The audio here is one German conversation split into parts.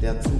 der Zukunft.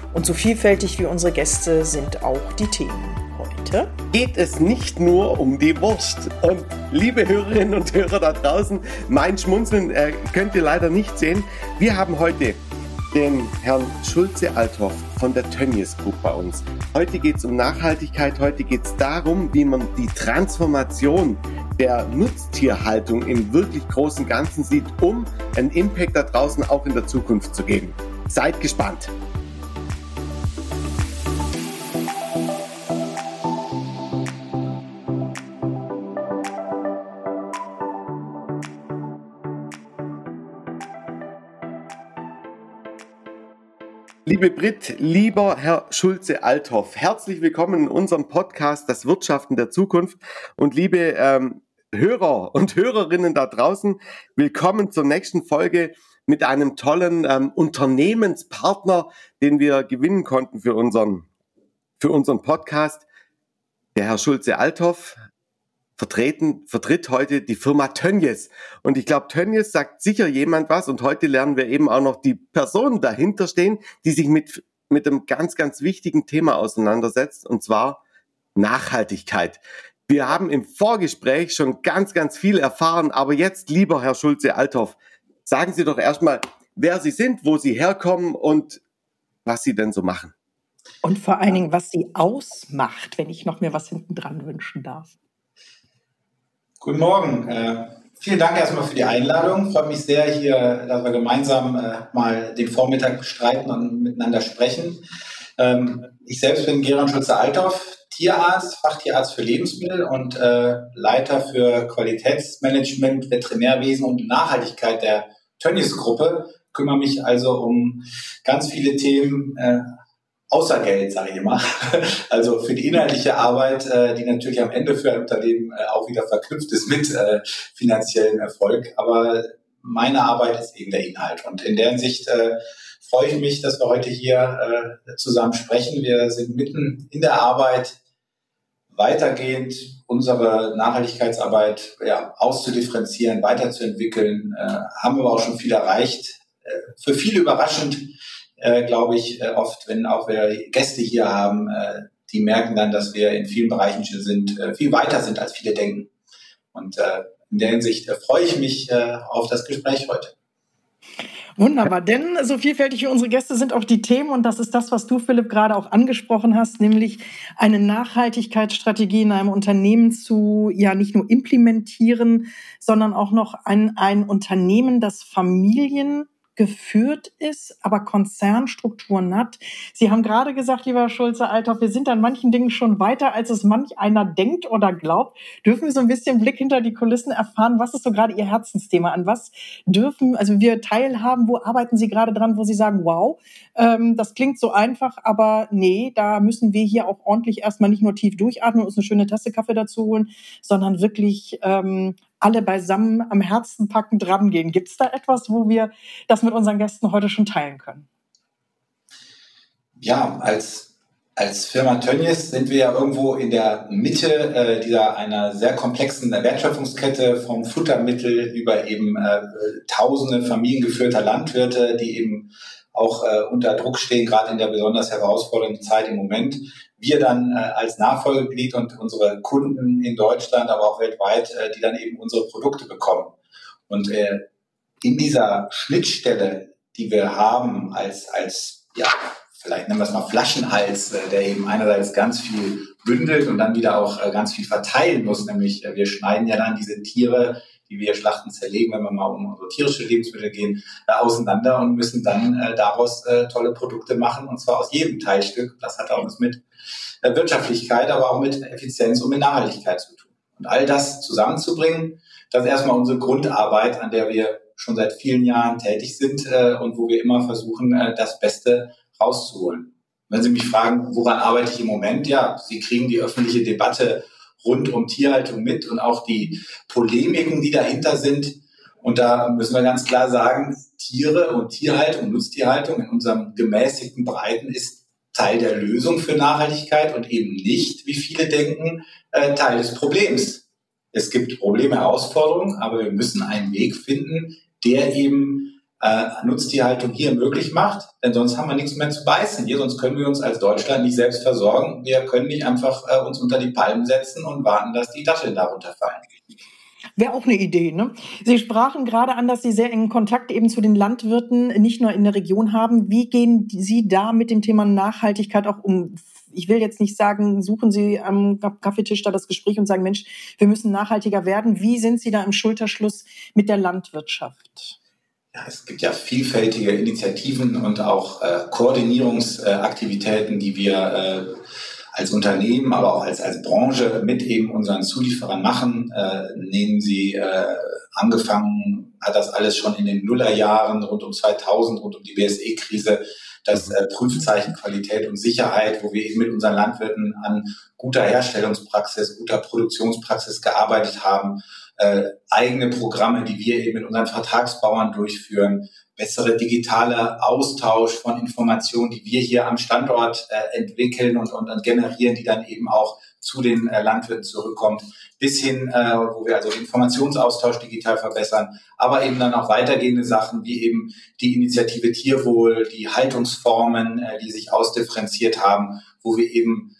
Und so vielfältig wie unsere Gäste sind auch die Themen. Heute geht es nicht nur um die Wurst. Und liebe Hörerinnen und Hörer da draußen, mein Schmunzeln äh, könnt ihr leider nicht sehen. Wir haben heute den Herrn Schulze-Althoff von der Tönnies Group bei uns. Heute geht es um Nachhaltigkeit, heute geht es darum, wie man die Transformation der Nutztierhaltung im wirklich großen Ganzen sieht, um einen Impact da draußen auch in der Zukunft zu geben. Seid gespannt. Liebe Brit, lieber Herr Schulze-Althoff, herzlich willkommen in unserem Podcast Das Wirtschaften der Zukunft. Und liebe ähm, Hörer und Hörerinnen da draußen, willkommen zur nächsten Folge mit einem tollen ähm, Unternehmenspartner, den wir gewinnen konnten für unseren, für unseren Podcast. Der Herr Schulze-Althoff vertreten, vertritt heute die Firma Tönnies. Und ich glaube, Tönnies sagt sicher jemand was. Und heute lernen wir eben auch noch die Personen dahinter stehen, die sich mit, mit einem ganz, ganz wichtigen Thema auseinandersetzt. Und zwar Nachhaltigkeit. Wir haben im Vorgespräch schon ganz, ganz viel erfahren. Aber jetzt, lieber Herr Schulze-Althoff, sagen Sie doch erstmal, wer Sie sind, wo Sie herkommen und was Sie denn so machen. Und vor allen Dingen, was Sie ausmacht, wenn ich noch mir was hinten dran wünschen darf. Guten Morgen. Äh, vielen Dank erstmal für die Einladung. Freut mich sehr, hier, dass wir gemeinsam äh, mal den Vormittag bestreiten und miteinander sprechen. Ähm, ich selbst bin Gerald Schulze-Althoff, Tierarzt, Fachtierarzt für Lebensmittel und äh, Leiter für Qualitätsmanagement, Veterinärwesen und Nachhaltigkeit der Tönnies-Gruppe. Kümmere mich also um ganz viele Themen äh, außer Geld, sage ich immer. Also für die inhaltliche Arbeit, äh, die natürlich am Ende für ein Unternehmen äh, auch wieder verknüpft ist mit äh, finanziellem Erfolg. Aber meine Arbeit ist eben der Inhalt. Und in der Hinsicht äh, freue ich mich, dass wir heute hier äh, zusammen sprechen. Wir sind mitten in der Arbeit, weitergehend unsere Nachhaltigkeitsarbeit ja, auszudifferenzieren, weiterzuentwickeln. Äh, haben wir aber auch schon viel erreicht. Äh, für viele überraschend äh, glaube ich, äh, oft, wenn auch wir Gäste hier haben, äh, die merken dann, dass wir in vielen Bereichen sind, äh, viel weiter sind, als viele denken. Und äh, in der Hinsicht äh, freue ich mich auf das Gespräch heute. Wunderbar, denn so vielfältig wie unsere Gäste sind auch die Themen und das ist das, was du, Philipp, gerade auch angesprochen hast, nämlich eine Nachhaltigkeitsstrategie in einem Unternehmen zu, ja, nicht nur implementieren, sondern auch noch ein, ein Unternehmen, das Familien geführt ist, aber Konzernstrukturen hat. Sie haben gerade gesagt, lieber Schulze-Althoff, wir sind an manchen Dingen schon weiter, als es manch einer denkt oder glaubt. Dürfen wir so ein bisschen Blick hinter die Kulissen erfahren? Was ist so gerade Ihr Herzensthema? An was dürfen, also wir teilhaben, wo arbeiten Sie gerade dran, wo Sie sagen, wow, ähm, das klingt so einfach, aber nee, da müssen wir hier auch ordentlich erstmal nicht nur tief durchatmen und uns eine schöne Tasse Kaffee dazu holen, sondern wirklich ähm, alle beisammen am Herzen packen, dran gehen. Gibt es da etwas, wo wir das mit unseren Gästen heute schon teilen können? Ja, als, als Firma Tönnies sind wir ja irgendwo in der Mitte äh, dieser einer sehr komplexen Wertschöpfungskette vom Futtermittel über eben äh, tausende familiengeführter Landwirte, die eben auch äh, unter Druck stehen, gerade in der besonders herausfordernden Zeit im Moment wir dann äh, als Nachfolgeglied und unsere Kunden in Deutschland, aber auch weltweit, äh, die dann eben unsere Produkte bekommen. Und äh, in dieser Schnittstelle, die wir haben als, als ja, vielleicht nennen wir es mal Flaschenhals, äh, der eben einerseits ganz viel bündelt und dann wieder auch äh, ganz viel verteilen muss. Nämlich äh, wir schneiden ja dann diese Tiere, die wir schlachten, zerlegen, wenn wir mal um unsere tierische Lebensmittel gehen, auseinander und müssen dann daraus tolle Produkte machen und zwar aus jedem Teilstück. Das hat auch was mit Wirtschaftlichkeit, aber auch mit Effizienz und mit Nachhaltigkeit zu tun. Und all das zusammenzubringen, das ist erstmal unsere Grundarbeit, an der wir schon seit vielen Jahren tätig sind und wo wir immer versuchen, das Beste rauszuholen. Wenn Sie mich fragen, woran arbeite ich im Moment? Ja, Sie kriegen die öffentliche Debatte rund um Tierhaltung mit und auch die Polemiken, die dahinter sind. Und da müssen wir ganz klar sagen, Tiere und Tierhaltung, Nutztierhaltung in unserem gemäßigten Breiten ist Teil der Lösung für Nachhaltigkeit und eben nicht, wie viele denken, äh, Teil des Problems. Es gibt Probleme, Herausforderungen, aber wir müssen einen Weg finden, der eben äh, Nutztierhaltung hier möglich macht, denn sonst haben wir nichts mehr zu beißen hier, sonst können wir uns als Deutschland nicht selbst versorgen. Wir können nicht einfach äh, uns unter die Palmen setzen und warten, dass die Datteln darunter fallen. Wäre auch eine Idee. Ne? Sie sprachen gerade an, dass Sie sehr engen Kontakt eben zu den Landwirten nicht nur in der Region haben. Wie gehen Sie da mit dem Thema Nachhaltigkeit auch um? Ich will jetzt nicht sagen, suchen Sie am Kaffeetisch da das Gespräch und sagen, Mensch, wir müssen nachhaltiger werden. Wie sind Sie da im Schulterschluss mit der Landwirtschaft? ja, es gibt ja vielfältige Initiativen und auch äh, Koordinierungsaktivitäten, die wir äh, als Unternehmen, aber auch als, als Branche mit eben unseren Zulieferern machen. Äh, nehmen Sie äh, angefangen, hat das alles schon in den Nullerjahren rund um 2000, rund um die BSE-Krise, das äh, Prüfzeichen Qualität und Sicherheit, wo wir eben mit unseren Landwirten an guter Herstellungspraxis, guter Produktionspraxis gearbeitet haben äh, eigene Programme, die wir eben mit unseren Vertragsbauern durchführen, bessere digitale Austausch von Informationen, die wir hier am Standort äh, entwickeln und, und, und, generieren, die dann eben auch zu den äh, Landwirten zurückkommt, bis hin, äh, wo wir also Informationsaustausch digital verbessern, aber eben dann auch weitergehende Sachen wie eben die Initiative Tierwohl, die Haltungsformen, äh, die sich ausdifferenziert haben, wo wir eben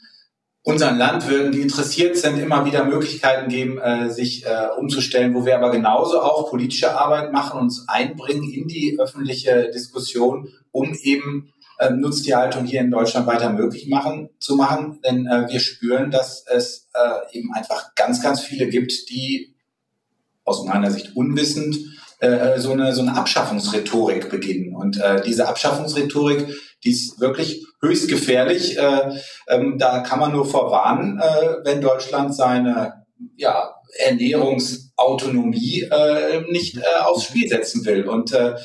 unseren Landwirten, die interessiert sind, immer wieder Möglichkeiten geben, äh, sich äh, umzustellen, wo wir aber genauso auch politische Arbeit machen, uns einbringen in die öffentliche Diskussion, um eben äh, Nutztierhaltung hier in Deutschland weiter möglich machen, zu machen. Denn äh, wir spüren, dass es äh, eben einfach ganz, ganz viele gibt, die aus meiner Sicht unwissend äh, so, eine, so eine Abschaffungsrhetorik beginnen. Und äh, diese Abschaffungsrhetorik, die ist wirklich höchst gefährlich. Äh, ähm, da kann man nur vorwarnen, äh, wenn Deutschland seine ja, Ernährungsautonomie äh, nicht äh, aufs Spiel setzen will. Und äh,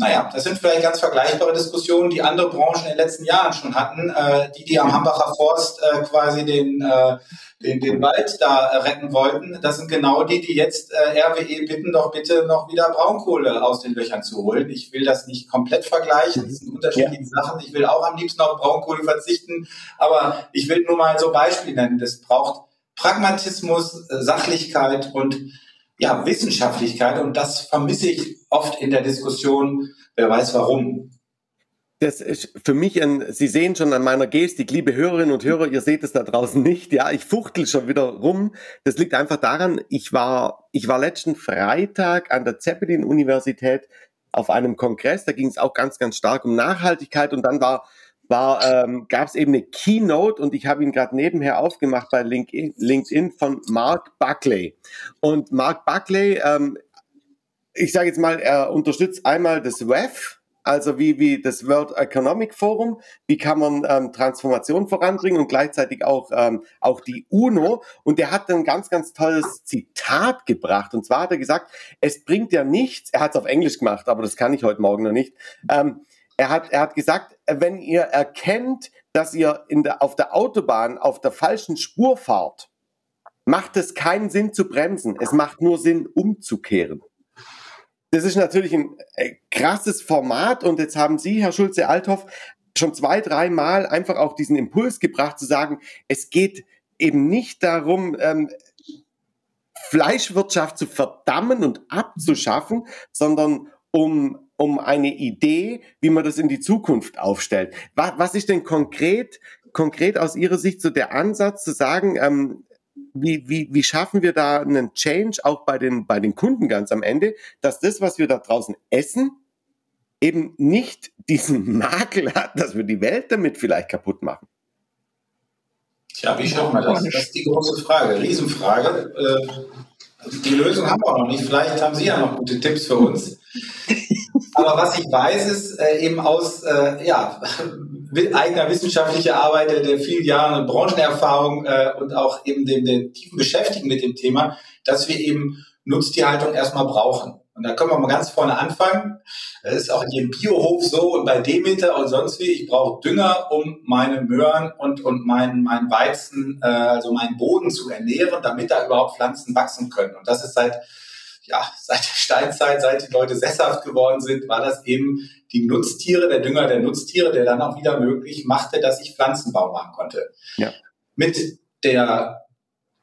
naja, das sind vielleicht ganz vergleichbare Diskussionen, die andere Branchen in den letzten Jahren schon hatten. Äh, die, die am Hambacher Forst äh, quasi den, äh, den, den Wald da retten wollten, das sind genau die, die jetzt äh, RWE bitten, doch bitte noch wieder Braunkohle aus den Löchern zu holen. Ich will das nicht komplett vergleichen, das sind unterschiedliche ja. Sachen. Ich will auch am liebsten auf Braunkohle verzichten, aber ich will nur mal so Beispiele nennen. Das braucht Pragmatismus, Sachlichkeit und ja, Wissenschaftlichkeit und das vermisse ich oft in der Diskussion, wer weiß warum. Das ist für mich ein, Sie sehen schon an meiner Gestik, liebe Hörerinnen und Hörer, ihr seht es da draußen nicht, ja, ich fuchtel schon wieder rum. Das liegt einfach daran, ich war, ich war letzten Freitag an der Zeppelin-Universität auf einem Kongress, da ging es auch ganz, ganz stark um Nachhaltigkeit und dann war war, ähm, gab es eben eine Keynote und ich habe ihn gerade nebenher aufgemacht bei LinkedIn, von Mark Buckley. Und Mark Buckley, ähm, ich sage jetzt mal, er unterstützt einmal das WEF, also wie, wie das World Economic Forum, wie kann man ähm, Transformation voranbringen und gleichzeitig auch, ähm, auch die UNO. Und der hat ein ganz, ganz tolles Zitat gebracht. Und zwar hat er gesagt, es bringt ja nichts, er hat es auf Englisch gemacht, aber das kann ich heute Morgen noch nicht. Ähm, er hat, er hat gesagt, wenn ihr erkennt, dass ihr in der, auf der Autobahn auf der falschen Spur fahrt, macht es keinen Sinn zu bremsen. Es macht nur Sinn, umzukehren. Das ist natürlich ein äh, krasses Format und jetzt haben Sie, Herr Schulze-Althoff, schon zwei, dreimal einfach auch diesen Impuls gebracht zu sagen, es geht eben nicht darum, ähm, Fleischwirtschaft zu verdammen und abzuschaffen, sondern um um eine Idee, wie man das in die Zukunft aufstellt. Was, was ist denn konkret, konkret aus Ihrer Sicht so der Ansatz zu sagen, ähm, wie, wie, wie schaffen wir da einen Change auch bei den, bei den Kunden ganz am Ende, dass das, was wir da draußen essen, eben nicht diesen Makel hat, dass wir die Welt damit vielleicht kaputt machen? Tja, wie schaffen wir das? Das ist die große Frage, Riesenfrage. Äh, die Lösung haben wir auch noch nicht. Vielleicht haben Sie ja noch gute Tipps für uns. Aber was ich weiß, ist äh, eben aus äh, ja, eigener wissenschaftlicher Arbeit, der vielen Jahre Branchenerfahrung äh, und auch eben dem, dem tiefen Beschäftigen mit dem Thema, dass wir eben Nutztierhaltung erstmal brauchen. Und da können wir mal ganz vorne anfangen. Das ist auch in jedem Biohof so und bei Demeter und sonst wie. Ich brauche Dünger, um meine Möhren und, und meinen mein Weizen, äh, also meinen Boden zu ernähren, damit da überhaupt Pflanzen wachsen können. Und das ist seit, ja, seit der Steinzeit, seit die Leute sesshaft geworden sind, war das eben die Nutztiere, der Dünger der Nutztiere, der dann auch wieder möglich machte, dass ich Pflanzenbau machen konnte. Ja. Mit der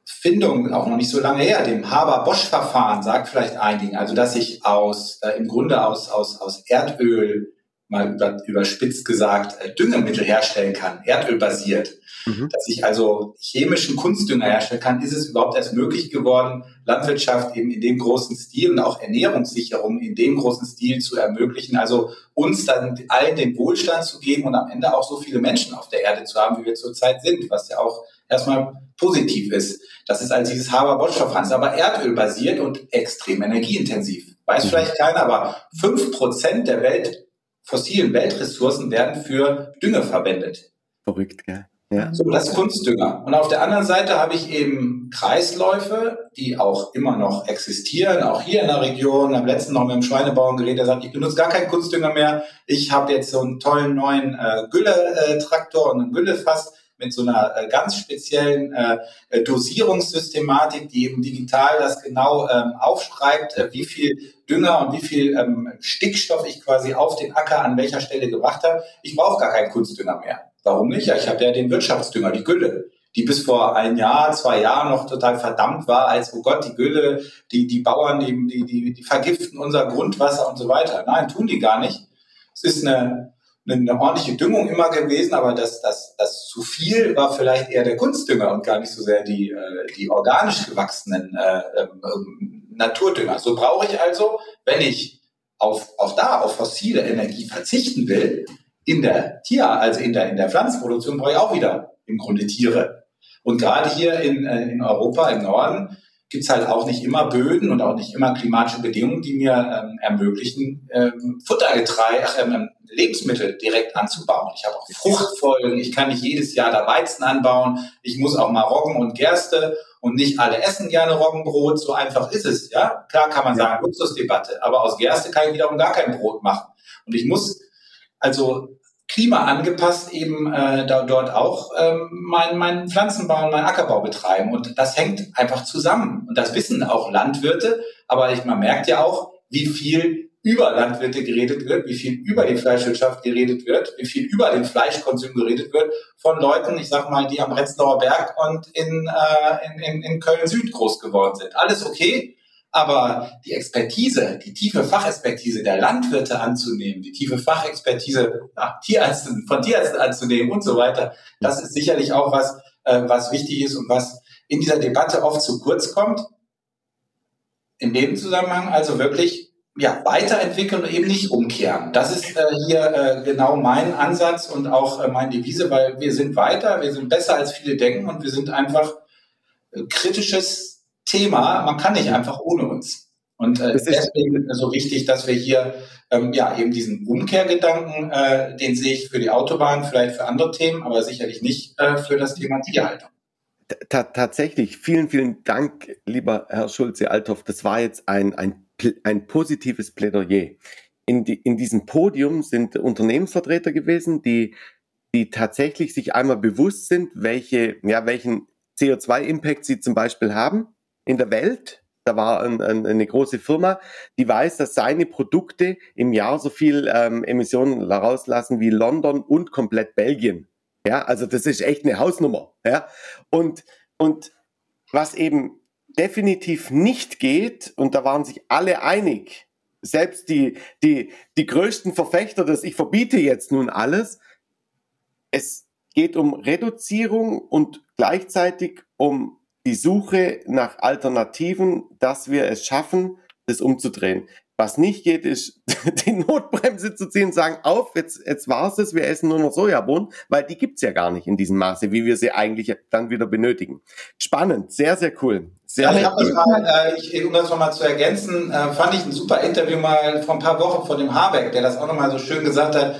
Findung, auch noch nicht so lange her, dem Haber-Bosch-Verfahren, sagt vielleicht einigen, also dass ich aus, äh, im Grunde aus, aus, aus Erdöl, mal über, überspitzt gesagt, äh, Düngemittel herstellen kann, erdölbasiert. Mhm. Dass ich also chemischen Kunstdünger herstellen kann, ist es überhaupt erst möglich geworden, Landwirtschaft eben in dem großen Stil und auch Ernährungssicherung in dem großen Stil zu ermöglichen. Also uns dann allen den Wohlstand zu geben und am Ende auch so viele Menschen auf der Erde zu haben, wie wir zurzeit sind, was ja auch erstmal positiv ist. Das ist also dieses Haber-Bosch-Verfahren, ist aber erdölbasiert und extrem energieintensiv. Weiß mhm. vielleicht keiner, aber fünf Prozent der Welt, fossilen Weltressourcen werden für Dünge verwendet. Verrückt, gell? Ja. So, das ist Kunstdünger. Und auf der anderen Seite habe ich eben Kreisläufe, die auch immer noch existieren, auch hier in der Region. Am letzten noch mit dem Schweinebauern geredet, der sagt, ich benutze gar keinen Kunstdünger mehr. Ich habe jetzt so einen tollen neuen äh, Gülle-Traktor und einen Güllefass mit so einer äh, ganz speziellen äh, äh, Dosierungssystematik, die eben digital das genau ähm, aufschreibt, äh, wie viel Dünger und wie viel ähm, Stickstoff ich quasi auf den Acker an welcher Stelle gebracht habe. Ich brauche gar keinen Kunstdünger mehr. Warum nicht? Ja, ich habe ja den Wirtschaftsdünger, die Gülle die bis vor ein Jahr, zwei Jahren noch total verdammt war, als, oh Gott, die Gülle, die, die Bauern, die, die, die, die vergiften unser Grundwasser und so weiter. Nein, tun die gar nicht. Es ist eine, eine ordentliche Düngung immer gewesen, aber das, das, das zu viel war vielleicht eher der Kunstdünger und gar nicht so sehr die, äh, die organisch gewachsenen äh, ähm, Naturdünger. So brauche ich also, wenn ich auf, auch da auf fossile Energie verzichten will, in der Tier, also in der, in der Pflanzenproduktion brauche ich auch wieder im Grunde Tiere. Und gerade hier in, äh, in Europa, im Norden, gibt's halt auch nicht immer Böden und auch nicht immer klimatische Bedingungen, die mir ähm, ermöglichen, ähm, Futtergetreide, ach, ähm, Lebensmittel direkt anzubauen. Ich habe auch Fruchtfolgen, ich kann nicht jedes Jahr da Weizen anbauen, ich muss auch mal Roggen und Gerste und nicht alle essen gerne Roggenbrot, so einfach ist es. Ja, klar kann man sagen, Luxusdebatte, aber aus Gerste kann ich wiederum gar kein Brot machen. Und ich muss also Klima angepasst eben äh, da, dort auch ähm, meinen mein Pflanzenbau und meinen Ackerbau betreiben. Und das hängt einfach zusammen. Und das wissen auch Landwirte. Aber ich, man merkt ja auch, wie viel über Landwirte geredet wird, wie viel über die Fleischwirtschaft geredet wird, wie viel über den Fleischkonsum geredet wird von Leuten, ich sag mal, die am Retzlauer Berg und in, äh, in, in, in Köln-Süd groß geworden sind. Alles okay, aber die Expertise, die tiefe Fachexpertise der Landwirte anzunehmen, die tiefe Fachexpertise ja, Tierärzten, von Tierärzten anzunehmen und so weiter, das ist sicherlich auch was, äh, was wichtig ist und was in dieser Debatte oft zu kurz kommt. In dem Zusammenhang also wirklich ja, weiterentwickeln und eben nicht umkehren. Das ist äh, hier äh, genau mein Ansatz und auch äh, meine Devise, weil wir sind weiter, wir sind besser als viele denken und wir sind einfach äh, kritisches Thema. Man kann nicht einfach ohne uns. Und äh, deswegen ist so wichtig, dass wir hier ähm, ja eben diesen Umkehrgedanken, äh, den sehe ich für die Autobahn, vielleicht für andere Themen, aber sicherlich nicht äh, für das Thema Tierhaltung. T tatsächlich, vielen, vielen Dank, lieber Herr Schulze-Althoff. Das war jetzt ein, ein, ein positives Plädoyer. In, die, in diesem Podium sind Unternehmensvertreter gewesen, die, die tatsächlich sich einmal bewusst sind, welche, ja, welchen CO2-Impact sie zum Beispiel haben in der Welt. Da war ein, ein, eine große Firma, die weiß, dass seine Produkte im Jahr so viel ähm, Emissionen rauslassen wie London und komplett Belgien. Ja, also das ist echt eine Hausnummer. Ja, und, und was eben definitiv nicht geht, und da waren sich alle einig, selbst die, die, die größten Verfechter, dass ich verbiete jetzt nun alles, es geht um Reduzierung und gleichzeitig um die Suche nach Alternativen, dass wir es schaffen, das umzudrehen. Was nicht geht, ist die Notbremse zu ziehen und sagen, auf, jetzt, jetzt war's es, wir essen nur noch Sojabohnen, weil die gibt's ja gar nicht in diesem Maße, wie wir sie eigentlich dann wieder benötigen. Spannend, sehr, sehr cool. Sehr, also ich habe das mal, äh, ich, um das nochmal zu ergänzen, äh, fand ich ein super Interview mal vor ein paar Wochen von dem Habeck, der das auch nochmal so schön gesagt hat,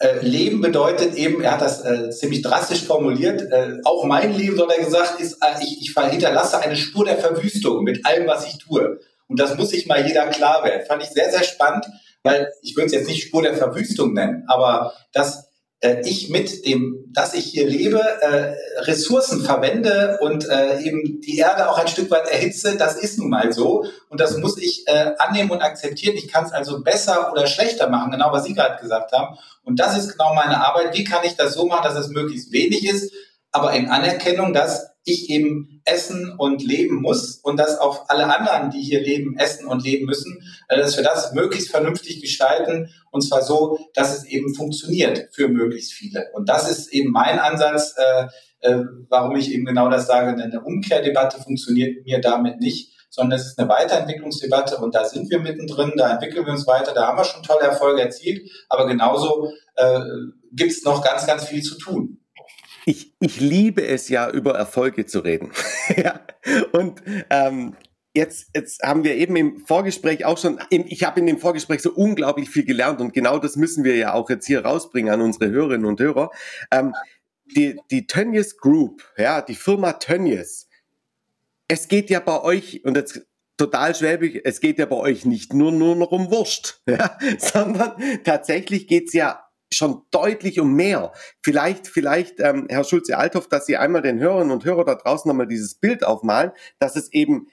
äh, Leben bedeutet eben, er hat das äh, ziemlich drastisch formuliert, äh, auch mein Leben, soll er gesagt, ist, äh, ich, ich hinterlasse eine Spur der Verwüstung mit allem, was ich tue. Und das muss sich mal jeder klar werden. Fand ich sehr, sehr spannend, weil ich würde es jetzt nicht Spur der Verwüstung nennen, aber dass äh, ich mit dem, dass ich hier lebe, äh, Ressourcen verwende und äh, eben die Erde auch ein Stück weit erhitze, das ist nun mal so und das muss ich äh, annehmen und akzeptieren. Ich kann es also besser oder schlechter machen, genau was Sie gerade gesagt haben. Und das ist genau meine Arbeit. Wie kann ich das so machen, dass es möglichst wenig ist, aber in Anerkennung, dass ich eben essen und leben muss und dass auch alle anderen, die hier leben, essen und leben müssen, äh, dass wir das möglichst vernünftig gestalten und zwar so, dass es eben funktioniert für möglichst viele. Und das ist eben mein Ansatz, äh, äh, warum ich eben genau das sage, eine Umkehrdebatte funktioniert mir damit nicht, sondern es ist eine Weiterentwicklungsdebatte und da sind wir mittendrin, da entwickeln wir uns weiter, da haben wir schon tolle Erfolge erzielt, aber genauso äh, gibt es noch ganz, ganz viel zu tun ich, ich liebe es ja, über Erfolge zu reden. ja. Und ähm, jetzt, jetzt haben wir eben im Vorgespräch auch schon, ich habe in dem Vorgespräch so unglaublich viel gelernt und genau das müssen wir ja auch jetzt hier rausbringen an unsere Hörerinnen und Hörer. Ähm, die, die Tönnies Group, ja, die Firma Tönnies, es geht ja bei euch, und jetzt total schwäbig, es geht ja bei euch nicht nur, nur noch um Wurst, ja, sondern tatsächlich geht's ja schon deutlich um mehr. Vielleicht, vielleicht, ähm, Herr Schulze-Althoff, dass Sie einmal den Hörerinnen und Hörer da draußen nochmal dieses Bild aufmalen, dass es eben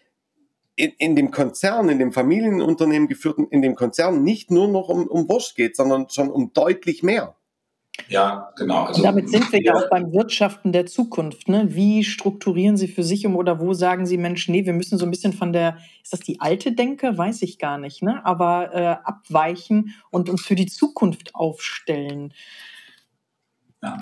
in, in dem Konzern, in dem Familienunternehmen geführten, in dem Konzern nicht nur noch um, um Wurst geht, sondern schon um deutlich mehr. Ja, genau. Also, und damit sind wir ja auch beim Wirtschaften der Zukunft. Ne? Wie strukturieren Sie für sich um oder wo sagen Sie, Mensch, nee, wir müssen so ein bisschen von der, ist das die alte Denke? Weiß ich gar nicht, ne? aber äh, abweichen und uns für die Zukunft aufstellen. Ja.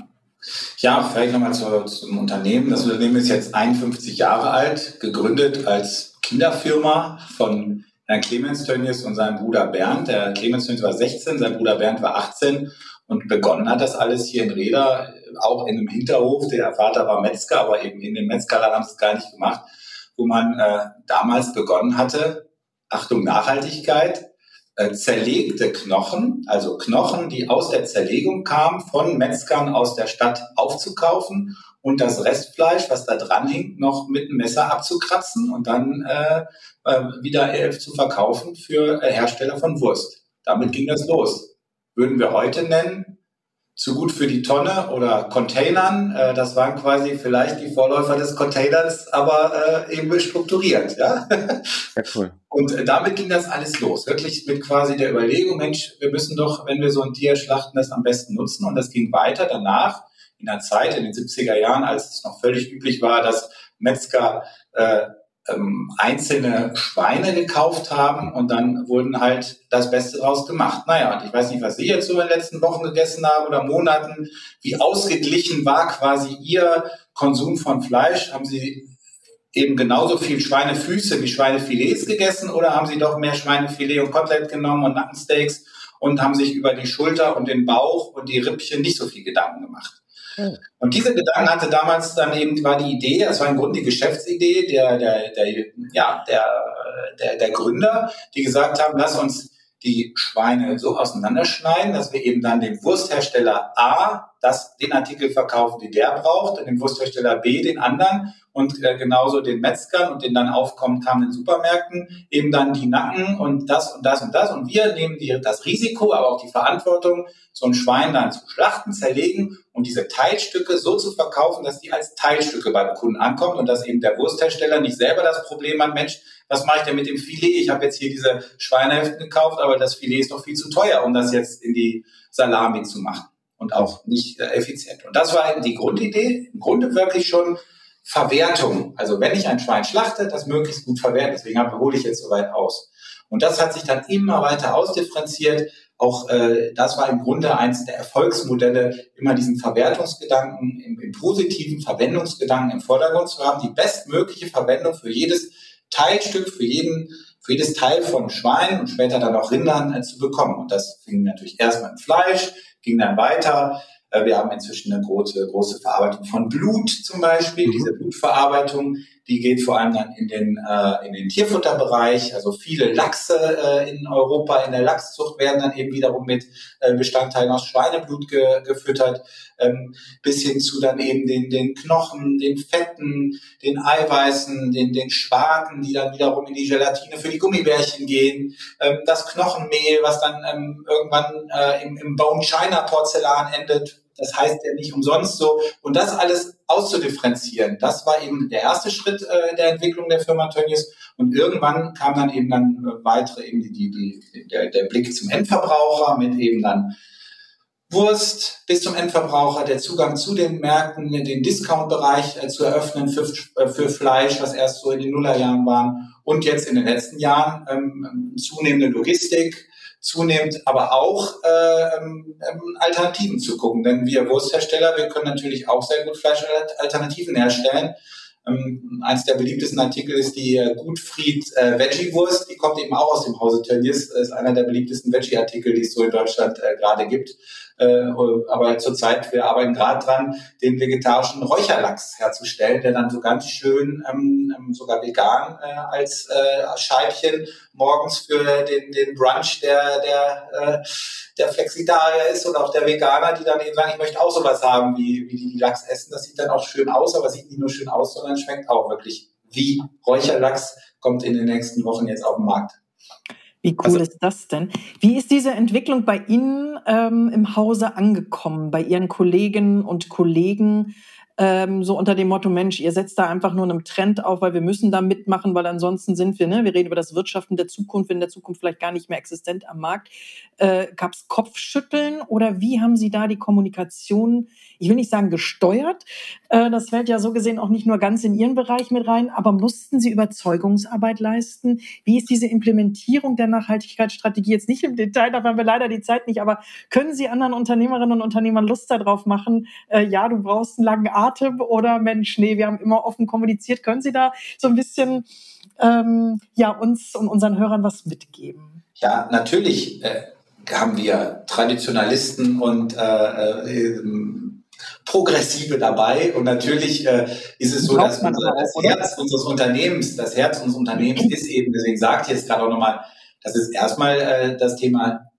Ja, vielleicht nochmal zu, zum Unternehmen. Das Unternehmen ist jetzt 51 Jahre alt, gegründet als Kinderfirma von Herrn Clemens Tönnies und seinem Bruder Bernd. Der Clemens Tönnies war 16, sein Bruder Bernd war 18 und begonnen hat das alles hier in Reda, auch in einem Hinterhof. Der Vater war Metzger, aber eben in dem Metzgerladen haben sie es gar nicht gemacht, wo man äh, damals begonnen hatte, Achtung, Nachhaltigkeit, äh, zerlegte Knochen, also Knochen, die aus der Zerlegung kamen, von Metzgern aus der Stadt aufzukaufen und das Restfleisch, was da dran hing, noch mit einem Messer abzukratzen und dann äh, äh, wieder zu verkaufen für äh, Hersteller von Wurst. Damit ging das los würden wir heute nennen, zu gut für die Tonne oder Containern. Äh, das waren quasi vielleicht die Vorläufer des Containers, aber äh, eben strukturiert. Ja? ja cool. Und äh, damit ging das alles los. Wirklich mit quasi der Überlegung, Mensch, wir müssen doch, wenn wir so ein Tier schlachten, das am besten nutzen. Und das ging weiter danach, in der Zeit, in den 70er Jahren, als es noch völlig üblich war, dass Metzger äh, ähm, einzelne Schweine gekauft haben und dann wurden halt das Beste draus gemacht. Naja, und ich weiß nicht, was Sie jetzt so in den letzten Wochen gegessen haben oder Monaten. Wie ausgeglichen war quasi Ihr Konsum von Fleisch? Haben Sie eben genauso viel Schweinefüße wie Schweinefilets gegessen oder haben Sie doch mehr Schweinefilet und Kotelett genommen und Nackensteaks und haben sich über die Schulter und den Bauch und die Rippchen nicht so viel Gedanken gemacht? Und diese Gedanken hatte damals dann eben, war die Idee, das war im Grunde die Geschäftsidee der, der, der, ja, der, der, der Gründer, die gesagt haben, lass uns die Schweine so auseinanderschneiden, dass wir eben dann dem Wursthersteller A das, den Artikel verkaufen, den der braucht, und dem Wursthersteller B den anderen und äh, genauso den Metzgern und den dann aufkommen kamen in Supermärkten eben dann die Nacken und das und das und das. Und wir nehmen die, das Risiko, aber auch die Verantwortung, so ein Schwein dann zu schlachten, zerlegen und diese Teilstücke so zu verkaufen, dass die als Teilstücke beim Kunden ankommen und dass eben der Wursthersteller nicht selber das Problem hat, Mensch, was mache ich denn mit dem Filet? Ich habe jetzt hier diese Schweinehälften gekauft, aber das Filet ist doch viel zu teuer, um das jetzt in die Salami zu machen und auch nicht äh, effizient. Und das war eben die Grundidee, im Grunde wirklich schon Verwertung. Also wenn ich ein Schwein schlachte, das möglichst gut verwerten. Deswegen hole ich jetzt so weit aus. Und das hat sich dann immer weiter ausdifferenziert. Auch äh, das war im Grunde eins der Erfolgsmodelle, immer diesen Verwertungsgedanken, im, im positiven Verwendungsgedanken im Vordergrund zu haben, die bestmögliche Verwendung für jedes Teilstück, für jeden für jedes Teil von Schwein und später dann auch Rindern äh, zu bekommen. Und das fing natürlich erstmal im Fleisch, ging dann weiter. Äh, wir haben inzwischen eine große, große Verarbeitung von Blut zum Beispiel. Mhm. Diese Blutverarbeitung, die geht vor allem dann in den, äh, in den Tierfutterbereich. Also viele Lachse äh, in Europa in der Lachszucht werden dann eben wiederum mit äh, Bestandteilen aus Schweineblut ge gefüttert, ähm, bis hin zu dann eben den, den Knochen, den Fetten, den Eiweißen, den, den Spaten, die dann wiederum in die Gelatine für die Gummibärchen gehen, ähm, das Knochenmehl, was dann ähm, irgendwann äh, im, im Bone China Porzellan endet, das heißt ja nicht umsonst so. Und das alles auszudifferenzieren, das war eben der erste Schritt äh, der Entwicklung der Firma Tönnies. Und irgendwann kam dann eben dann äh, weitere, eben die, die, die, der, der Blick zum Endverbraucher mit eben dann Wurst bis zum Endverbraucher, der Zugang zu den Märkten, den Discount-Bereich äh, zu eröffnen für, äh, für Fleisch, was erst so in den Nullerjahren waren und jetzt in den letzten Jahren ähm, zunehmende Logistik, zunehmend aber auch äh, ähm, Alternativen zu gucken. Denn wir Wursthersteller, wir können natürlich auch sehr gut Fleischalternativen herstellen. Ähm, eins der beliebtesten Artikel ist die äh, Gutfried äh, Veggie-Wurst. Die kommt eben auch aus dem Hause Tönnies. Ist einer der beliebtesten Veggie-Artikel, die es so in Deutschland äh, gerade gibt. Äh, aber zurzeit, wir arbeiten gerade dran, den vegetarischen Räucherlachs herzustellen, der dann so ganz schön, ähm, ähm, sogar vegan äh, als äh, Scheibchen morgens für den, den Brunch der, der, äh, der Flexitarier ist oder auch der Veganer, die dann eben sagen, ich möchte auch sowas haben, wie, wie die, die Lachs essen. Das sieht dann auch schön aus, aber sieht nicht nur schön aus, sondern schmeckt auch wirklich wie Räucherlachs, kommt in den nächsten Wochen jetzt auf den Markt. Wie cool also, ist das denn? Wie ist diese Entwicklung bei Ihnen ähm, im Hause angekommen, bei Ihren Kolleginnen und Kollegen? Ähm, so unter dem Motto, Mensch, ihr setzt da einfach nur einem Trend auf, weil wir müssen da mitmachen, weil ansonsten sind wir, ne, wir reden über das Wirtschaften der Zukunft, in der Zukunft vielleicht gar nicht mehr existent am Markt. Äh, Gab es Kopfschütteln oder wie haben Sie da die Kommunikation, ich will nicht sagen gesteuert, äh, das fällt ja so gesehen auch nicht nur ganz in Ihren Bereich mit rein, aber mussten Sie Überzeugungsarbeit leisten? Wie ist diese Implementierung der Nachhaltigkeitsstrategie jetzt nicht im Detail, da haben wir leider die Zeit nicht, aber können Sie anderen Unternehmerinnen und Unternehmern Lust darauf machen, äh, ja, du brauchst einen langen Atem, Atem oder Mensch, nee, wir haben immer offen kommuniziert. Können Sie da so ein bisschen ähm, ja, uns und unseren Hörern was mitgeben? Ja, natürlich äh, haben wir Traditionalisten und äh, äh, Progressive dabei. Und natürlich äh, ist es so, dass unser, das Herz unseres Unternehmens, das Herz unseres Unternehmens ist eben, deswegen sagt ich jetzt gerade auch nochmal, das ist erstmal äh, das Thema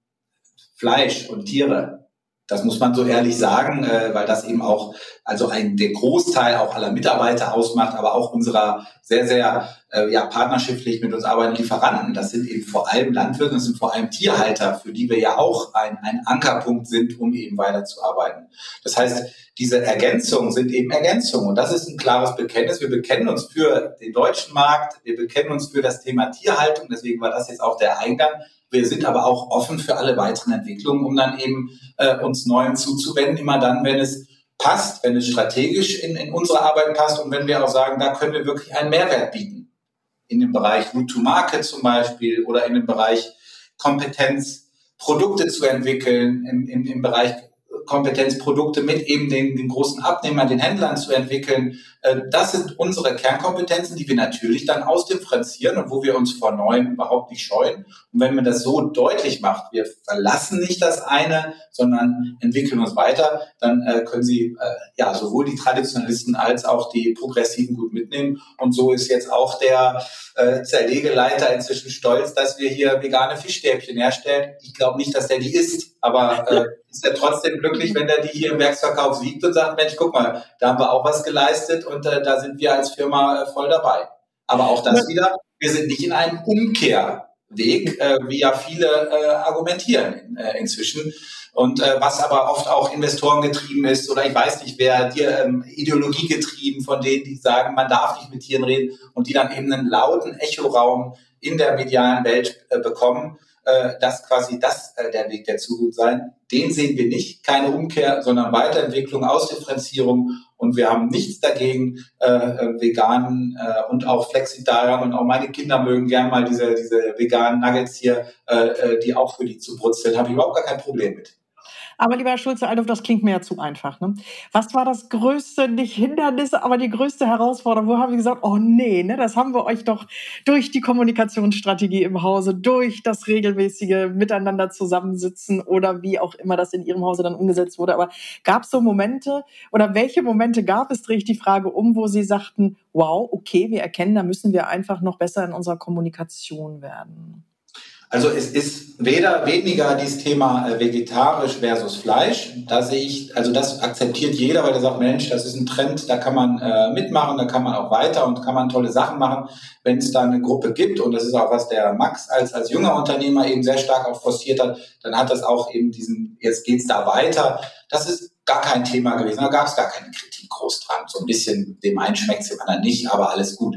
Fleisch und Tiere. Das muss man so ehrlich sagen, äh, weil das eben auch also ein der Großteil auch aller Mitarbeiter ausmacht, aber auch unserer sehr sehr äh, ja partnerschaftlich mit uns arbeitenden Lieferanten. Das sind eben vor allem Landwirte, das sind vor allem Tierhalter, für die wir ja auch ein, ein Ankerpunkt sind, um eben weiterzuarbeiten. Das heißt, diese Ergänzungen sind eben Ergänzungen und das ist ein klares Bekenntnis. Wir bekennen uns für den deutschen Markt, wir bekennen uns für das Thema Tierhaltung. Deswegen war das jetzt auch der Eingang wir sind aber auch offen für alle weiteren Entwicklungen, um dann eben äh, uns neuen zuzuwenden, immer dann, wenn es passt, wenn es strategisch in, in unsere Arbeit passt und wenn wir auch sagen, da können wir wirklich einen Mehrwert bieten. In dem Bereich Route to Market zum Beispiel oder in dem Bereich Kompetenz, Produkte zu entwickeln, im, im, im Bereich Kompetenz, Produkte mit eben den, den großen Abnehmern, den Händlern zu entwickeln. Äh, das sind unsere Kernkompetenzen, die wir natürlich dann ausdifferenzieren und wo wir uns vor Neuem überhaupt nicht scheuen. Und wenn man das so deutlich macht, wir verlassen nicht das eine, sondern entwickeln uns weiter, dann äh, können Sie äh, ja sowohl die Traditionalisten als auch die Progressiven gut mitnehmen. Und so ist jetzt auch der äh, Zerlegeleiter inzwischen stolz, dass wir hier vegane Fischstäbchen herstellen. Ich glaube nicht, dass der die isst, aber äh, ist er trotzdem glücklich, wenn er die hier im Werksverkauf sieht und sagt, Mensch, guck mal, da haben wir auch was geleistet und äh, da sind wir als Firma äh, voll dabei. Aber auch das wieder, wir sind nicht in einem Umkehrweg, äh, wie ja viele äh, argumentieren äh, inzwischen. Und äh, was aber oft auch Investoren getrieben ist, oder ich weiß nicht, wer dir ähm, Ideologie getrieben von denen, die sagen, man darf nicht mit Tieren reden und die dann eben einen lauten Echoraum in der medialen Welt äh, bekommen äh, dass quasi das äh, der Weg der Zukunft sein. Den sehen wir nicht. Keine Umkehr, sondern Weiterentwicklung, Ausdifferenzierung. Und wir haben nichts dagegen, äh, äh veganen äh, und auch Flexitariern und auch meine Kinder mögen gern mal diese, diese veganen Nuggets hier, äh, äh die auch für die zu brutzeln. Habe ich überhaupt gar kein Problem mit. Aber lieber Herr Schulze-Aldorf, das klingt mir ja zu einfach. Ne? Was war das größte, nicht Hindernis, aber die größte Herausforderung? Wo haben wir gesagt, oh nee, ne, das haben wir euch doch durch die Kommunikationsstrategie im Hause, durch das regelmäßige Miteinander zusammensitzen oder wie auch immer das in Ihrem Hause dann umgesetzt wurde. Aber gab es so Momente oder welche Momente gab es, drehe ich die Frage um, wo Sie sagten, wow, okay, wir erkennen, da müssen wir einfach noch besser in unserer Kommunikation werden? Also es ist weder weniger dieses Thema äh, vegetarisch versus Fleisch. Da sehe ich, also das akzeptiert jeder, weil er sagt, Mensch, das ist ein Trend, da kann man äh, mitmachen, da kann man auch weiter und kann man tolle Sachen machen, wenn es da eine Gruppe gibt. Und das ist auch was der Max als, als junger Unternehmer eben sehr stark auch forciert hat. Dann hat das auch eben diesen, jetzt geht's da weiter. Das ist gar kein Thema gewesen. Da gab es gar keine Kritik groß dran. So ein bisschen, dem einen schmeckt es, dem anderen nicht, aber alles gut.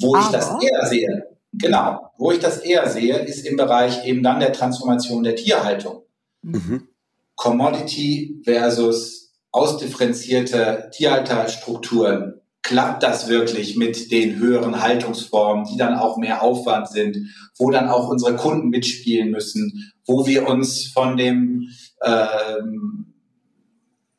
Wo aber. ich das eher sehe, Genau. Wo ich das eher sehe, ist im Bereich eben dann der Transformation der Tierhaltung. Mhm. Commodity versus ausdifferenzierte Tierhalterstrukturen. Klappt das wirklich mit den höheren Haltungsformen, die dann auch mehr Aufwand sind, wo dann auch unsere Kunden mitspielen müssen, wo wir uns von dem ähm,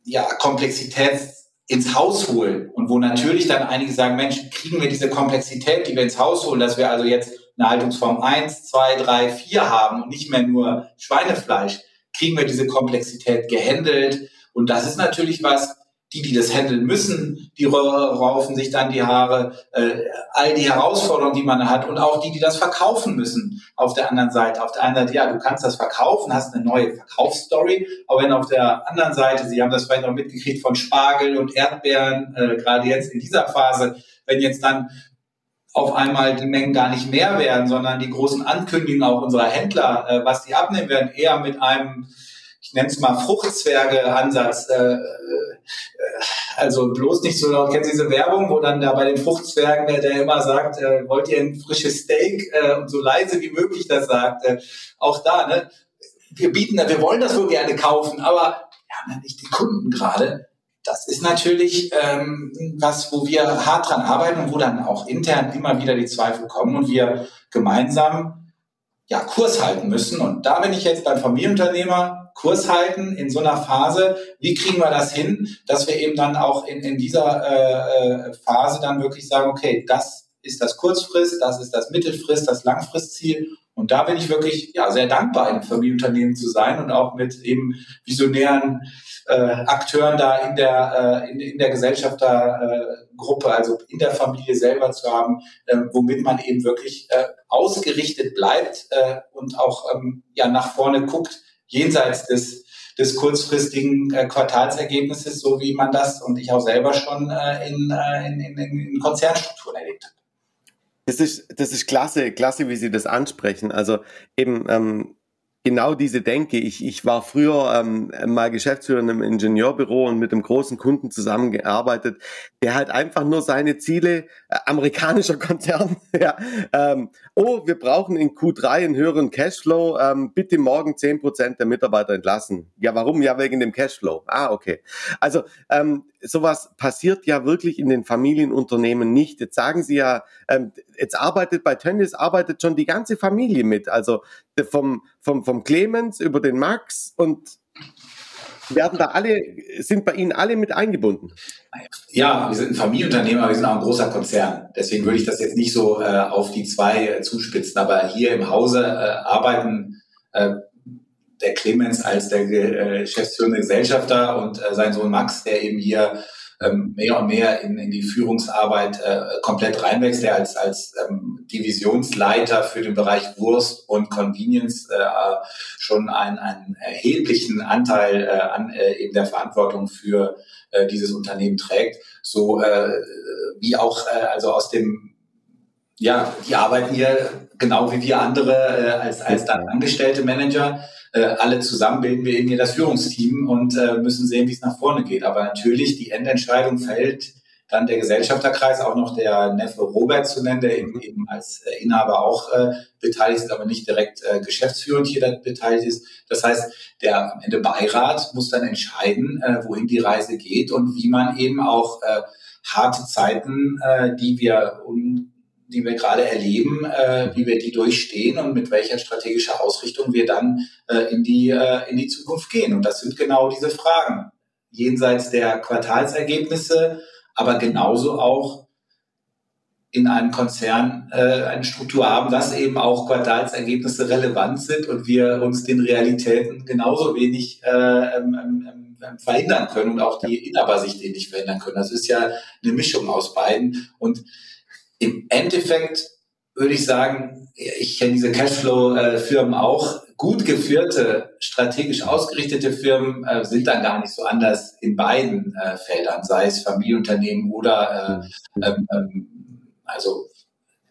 ja, Komplexitäts ins Haus holen und wo natürlich dann einige sagen, Mensch, kriegen wir diese Komplexität, die wir ins Haus holen, dass wir also jetzt eine Haltungsform 1, 2, 3, 4 haben und nicht mehr nur Schweinefleisch, kriegen wir diese Komplexität gehandelt. Und das ist natürlich was, die, die das handeln müssen, die raufen sich dann die Haare, äh, all die Herausforderungen, die man hat und auch die, die das verkaufen müssen auf der anderen Seite. Auf der einen Seite, ja, du kannst das verkaufen, hast eine neue Verkaufsstory, aber wenn auf der anderen Seite, Sie haben das vielleicht auch mitgekriegt von Spargel und Erdbeeren, äh, gerade jetzt in dieser Phase, wenn jetzt dann auf einmal die Mengen gar nicht mehr werden, sondern die großen Ankündigungen auch unserer Händler, äh, was die abnehmen werden, eher mit einem ich nenne es mal Fruchtzwerge-Ansatz. Äh, äh, also bloß nicht so laut. Kennen Sie diese Werbung, wo dann da bei den Fruchtzwergen der, der immer sagt, äh, wollt ihr ein frisches Steak äh, und so leise wie möglich das sagt. Äh, auch da, ne? Wir bieten, wir wollen das wohl gerne kaufen, aber wir haben ja nicht den Kunden gerade. Das ist natürlich ähm, was, wo wir hart dran arbeiten und wo dann auch intern immer wieder die Zweifel kommen und wir gemeinsam ja Kurs halten müssen. Und da bin ich jetzt beim Familienunternehmer Kurs halten in so einer Phase. Wie kriegen wir das hin, dass wir eben dann auch in, in dieser äh, äh, Phase dann wirklich sagen, okay, das ist das Kurzfrist, das ist das Mittelfrist, das Langfristziel. Und da bin ich wirklich ja, sehr dankbar, einem Familienunternehmen zu sein und auch mit eben visionären äh, Akteuren da in der, äh, in, in der Gesellschaftergruppe, äh, also in der Familie selber zu haben, äh, womit man eben wirklich äh, ausgerichtet bleibt äh, und auch ähm, ja, nach vorne guckt, jenseits des, des kurzfristigen äh, Quartalsergebnisses, so wie man das und ich auch selber schon äh, in, äh, in, in, in Konzernstrukturen erlebt habe. Das ist, das ist klasse, klasse, wie Sie das ansprechen. Also eben, ähm, genau diese Denke. Ich, ich war früher ähm, mal Geschäftsführer in einem Ingenieurbüro und mit einem großen Kunden zusammengearbeitet, der halt einfach nur seine Ziele, äh, amerikanischer Konzern, ja, ähm, oh, wir brauchen in Q3 einen höheren Cashflow, ähm, bitte morgen zehn Prozent der Mitarbeiter entlassen. Ja, warum? Ja, wegen dem Cashflow. Ah, okay. Also ähm, sowas passiert ja wirklich in den Familienunternehmen nicht. Jetzt sagen Sie ja, ähm, jetzt arbeitet bei Tönnies, arbeitet schon die ganze Familie mit. Also vom, vom, vom Clemens über den Max und werden da alle, sind bei Ihnen alle mit eingebunden? Ja, wir sind ein Familienunternehmen, aber wir sind auch ein großer Konzern. Deswegen würde ich das jetzt nicht so äh, auf die zwei äh, zuspitzen. Aber hier im Hause äh, arbeiten äh, der Clemens als der äh, geschäftsführende Gesellschafter und äh, sein Sohn Max, der eben hier ähm, mehr und mehr in, in die Führungsarbeit äh, komplett reinwächst, der als, als ähm, Divisionsleiter für den Bereich Wurst und Convenience äh, schon einen, einen erheblichen Anteil äh, an äh, eben der Verantwortung für äh, dieses Unternehmen trägt. So äh, wie auch äh, also aus dem ja, die arbeiten hier genau wie wir andere äh, als, als dann angestellte Manager äh, alle zusammen bilden wir irgendwie das Führungsteam und äh, müssen sehen, wie es nach vorne geht. Aber natürlich, die Endentscheidung fällt dann der Gesellschafterkreis, auch noch der Neffe Robert zu nennen, der eben, eben als äh, Inhaber auch äh, beteiligt ist, aber nicht direkt äh, geschäftsführend hier beteiligt ist. Das heißt, der am Ende Beirat muss dann entscheiden, äh, wohin die Reise geht und wie man eben auch äh, harte Zeiten, äh, die wir un die wir gerade erleben, äh, wie wir die durchstehen und mit welcher strategischen Ausrichtung wir dann äh, in, die, äh, in die Zukunft gehen. Und das sind genau diese Fragen. Jenseits der Quartalsergebnisse, aber genauso auch in einem Konzern äh, eine Struktur haben, dass eben auch Quartalsergebnisse relevant sind und wir uns den Realitäten genauso wenig äh, ähm, ähm, ähm verhindern können und auch die Inhaber sich den nicht verhindern können. Das ist ja eine Mischung aus beiden. Und im Endeffekt würde ich sagen, ich kenne diese Cashflow-Firmen auch. Gut geführte, strategisch ausgerichtete Firmen äh, sind dann gar nicht so anders in beiden äh, Feldern, sei es Familienunternehmen oder äh, ähm, ähm, also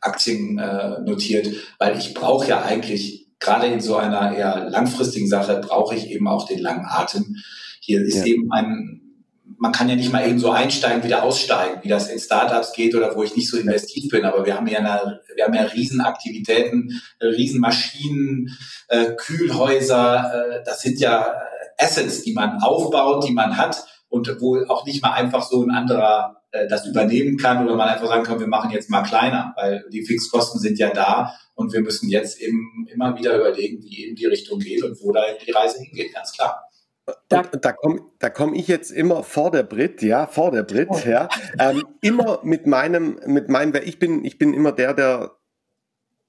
Aktien äh, notiert, weil ich brauche ja eigentlich gerade in so einer eher langfristigen Sache brauche ich eben auch den langen Atem. Hier ist ja. eben ein, man kann ja nicht mal eben so einsteigen, wieder aussteigen, wie das in Startups geht oder wo ich nicht so investiv bin. Aber wir haben ja, eine, wir haben ja Riesenaktivitäten, Riesenmaschinen, äh, Kühlhäuser. Äh, das sind ja Assets, die man aufbaut, die man hat und wo auch nicht mal einfach so ein anderer äh, das übernehmen kann oder man einfach sagen kann, wir machen jetzt mal kleiner, weil die Fixkosten sind ja da und wir müssen jetzt eben immer wieder überlegen, wie eben die Richtung geht und wo da die Reise hingeht, ganz klar. Da, da komme da komm ich jetzt immer vor der Brit, ja, vor der Brit, oh. ja, ähm, immer mit meinem, mit meinem, ich bin, ich bin immer der, der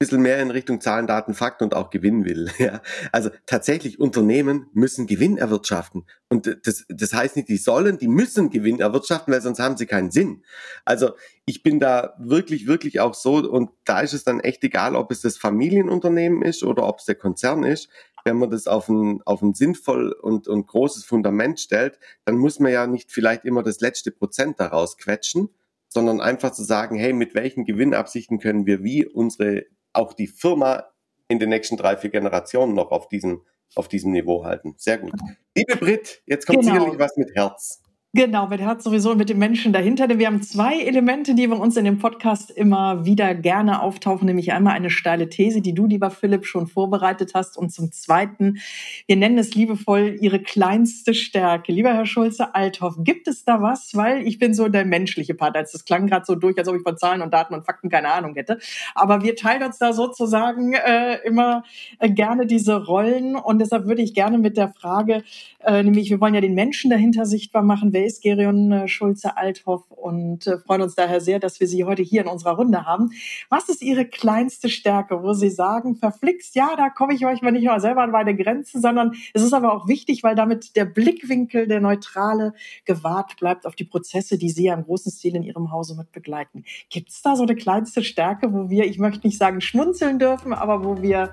bisschen mehr in Richtung Zahlen, Daten, Fakten und auch Gewinn will. Ja. Also tatsächlich, Unternehmen müssen Gewinn erwirtschaften. Und das, das heißt nicht, die sollen, die müssen Gewinn erwirtschaften, weil sonst haben sie keinen Sinn. Also ich bin da wirklich, wirklich auch so, und da ist es dann echt egal, ob es das Familienunternehmen ist oder ob es der Konzern ist. Wenn man das auf ein, auf ein sinnvoll und, und großes Fundament stellt, dann muss man ja nicht vielleicht immer das letzte Prozent daraus quetschen, sondern einfach zu sagen, hey, mit welchen Gewinnabsichten können wir wie unsere auch die Firma in den nächsten drei, vier Generationen noch auf diesem, auf diesem Niveau halten. Sehr gut. Liebe Brit, jetzt kommt genau. sicherlich was mit Herz. Genau, mit Herz sowieso mit dem Menschen dahinter. Denn wir haben zwei Elemente, die bei uns in dem Podcast immer wieder gerne auftauchen, nämlich einmal eine steile These, die du, lieber Philipp, schon vorbereitet hast. Und zum Zweiten, wir nennen es liebevoll ihre kleinste Stärke. Lieber Herr Schulze-Althoff, gibt es da was? Weil ich bin so der menschliche Part. Also das klang gerade so durch, als ob ich von Zahlen und Daten und Fakten keine Ahnung hätte. Aber wir teilen uns da sozusagen äh, immer äh, gerne diese Rollen. Und deshalb würde ich gerne mit der Frage, äh, nämlich wir wollen ja den Menschen dahinter sichtbar machen, ist Gerion äh, Schulze-Althoff und äh, freuen uns daher sehr, dass wir Sie heute hier in unserer Runde haben. Was ist Ihre kleinste Stärke, wo Sie sagen, verflixt, ja, da komme ich euch mal nicht mal selber an meine Grenzen, sondern es ist aber auch wichtig, weil damit der Blickwinkel, der neutrale, gewahrt bleibt auf die Prozesse, die Sie ja im großen Stil in Ihrem Hause mit begleiten. Gibt es da so eine kleinste Stärke, wo wir, ich möchte nicht sagen schmunzeln dürfen, aber wo wir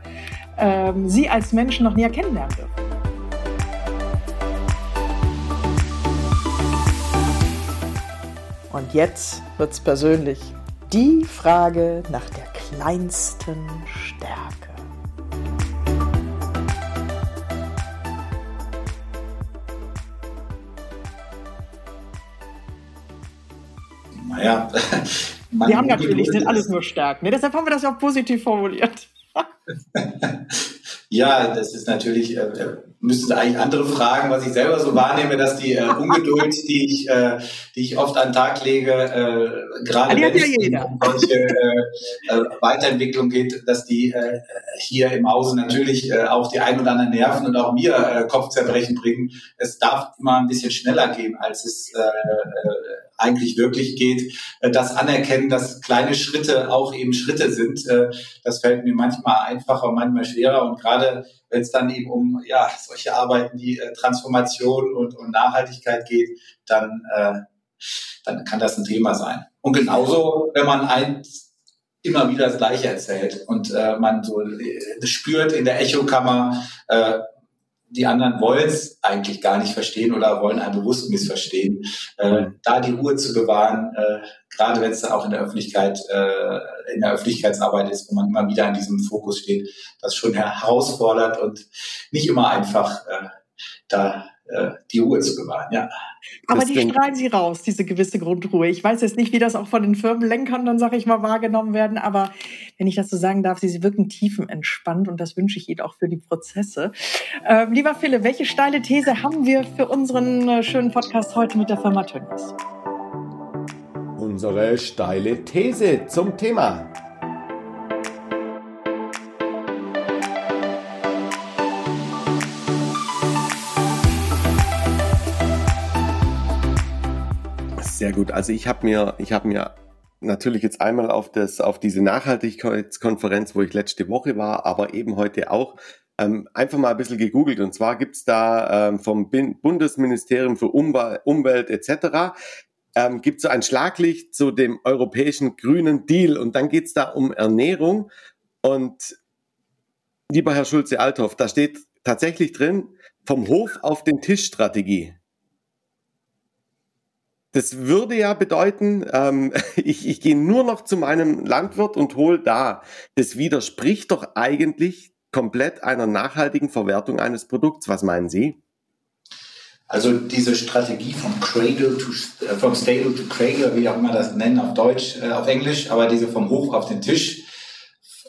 ähm, Sie als Menschen noch näher kennenlernen dürfen? Und jetzt wird's persönlich. Die Frage nach der kleinsten Stärke. Naja, wir haben natürlich nicht alles nur Stärken. Ne? Deshalb haben wir das ja auch positiv formuliert. ja, das ist natürlich, äh, müssten eigentlich andere fragen, was ich selber so wahrnehme, dass die äh, Ungeduld, die ich, äh, die ich oft an den Tag lege, äh, gerade wenn es ja um solche äh, äh, Weiterentwicklung geht, dass die äh, hier im Hause natürlich äh, auch die ein oder anderen Nerven und auch mir äh, Kopfzerbrechen bringen. Es darf immer ein bisschen schneller gehen, als es äh, äh, eigentlich wirklich geht, äh, das anerkennen, dass kleine Schritte auch eben Schritte sind. Äh, das fällt mir manchmal einfacher, manchmal schwerer und gerade wenn es dann eben um ja solche Arbeiten wie äh, Transformation und, und Nachhaltigkeit geht, dann äh, dann kann das ein Thema sein. Und genauso, wenn man eins immer wieder das Gleiche erzählt und äh, man so äh, spürt in der Echokammer, äh, die anderen wollen es eigentlich gar nicht verstehen oder wollen einen bewusst missverstehen. Äh, da die Ruhe zu bewahren, äh, gerade wenn es dann auch in der Öffentlichkeit, äh, in der Öffentlichkeitsarbeit ist, wo man immer wieder an diesem Fokus steht, das schon herausfordert und nicht immer einfach äh, da die Ruhe zu bewahren. Ja. Aber das die strahlen sie raus, diese gewisse Grundruhe. Ich weiß jetzt nicht, wie das auch von den Firmenlenkern dann, sage ich mal, wahrgenommen werden, aber wenn ich das so sagen darf, sie wirken tiefenentspannt und das wünsche ich Ihnen auch für die Prozesse. Ähm, lieber Philipp, welche steile These haben wir für unseren äh, schönen Podcast heute mit der Firma Tönnies? Unsere steile These zum Thema Sehr gut. Also ich habe mir, ich habe mir natürlich jetzt einmal auf das, auf diese Nachhaltigkeitskonferenz, wo ich letzte Woche war, aber eben heute auch ähm, einfach mal ein bisschen gegoogelt. Und zwar gibt's da ähm, vom Bundesministerium für Umwelt, Umwelt etc. Ähm, gibt so ein Schlaglicht zu dem europäischen grünen Deal. Und dann geht's da um Ernährung. Und lieber Herr Schulze-Althoff, da steht tatsächlich drin, vom Hof auf den Tisch Strategie. Das würde ja bedeuten, ähm, ich, ich gehe nur noch zu meinem Landwirt und hole da. Das widerspricht doch eigentlich komplett einer nachhaltigen Verwertung eines Produkts. Was meinen Sie? Also diese Strategie vom Cradle to äh, vom Stable to Cradle, wie auch immer das nennen auf Deutsch, äh, auf Englisch, aber diese vom Hoch auf den Tisch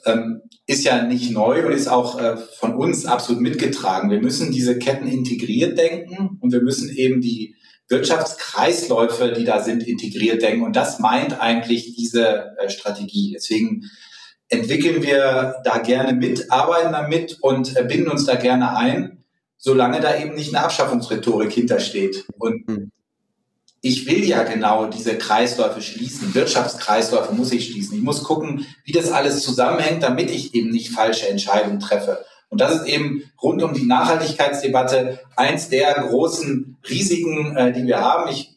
ähm, ist ja nicht neu und ist auch äh, von uns absolut mitgetragen. Wir müssen diese Ketten integriert denken und wir müssen eben die Wirtschaftskreisläufe, die da sind, integriert denken. Und das meint eigentlich diese äh, Strategie. Deswegen entwickeln wir da gerne mit, arbeiten damit und äh, binden uns da gerne ein, solange da eben nicht eine Abschaffungsrhetorik hintersteht. Und hm. ich will ja genau diese Kreisläufe schließen. Wirtschaftskreisläufe muss ich schließen. Ich muss gucken, wie das alles zusammenhängt, damit ich eben nicht falsche Entscheidungen treffe. Und das ist eben rund um die Nachhaltigkeitsdebatte eins der großen Risiken, äh, die wir haben. Ich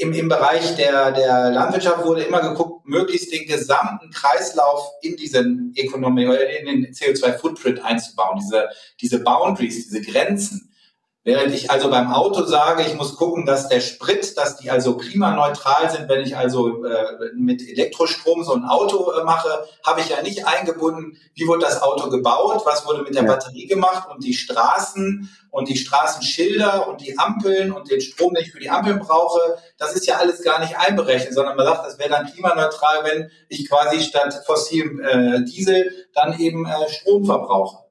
im, im Bereich der, der Landwirtschaft wurde immer geguckt, möglichst den gesamten Kreislauf in diesen Ökonomie, in den CO2-Footprint einzubauen, diese, diese Boundaries, diese Grenzen. Während ich also beim Auto sage, ich muss gucken, dass der Sprit, dass die also klimaneutral sind, wenn ich also äh, mit Elektrostrom so ein Auto äh, mache, habe ich ja nicht eingebunden, wie wurde das Auto gebaut, was wurde mit der. Batterie gemacht und die Straßen und die Straßenschilder und die Ampeln und den Strom, den ich für die Ampeln brauche, das ist ja alles gar nicht einberechnet, sondern man sagt, das wäre dann klimaneutral, wenn ich quasi statt fossilem äh, Diesel dann eben äh, Strom verbrauche.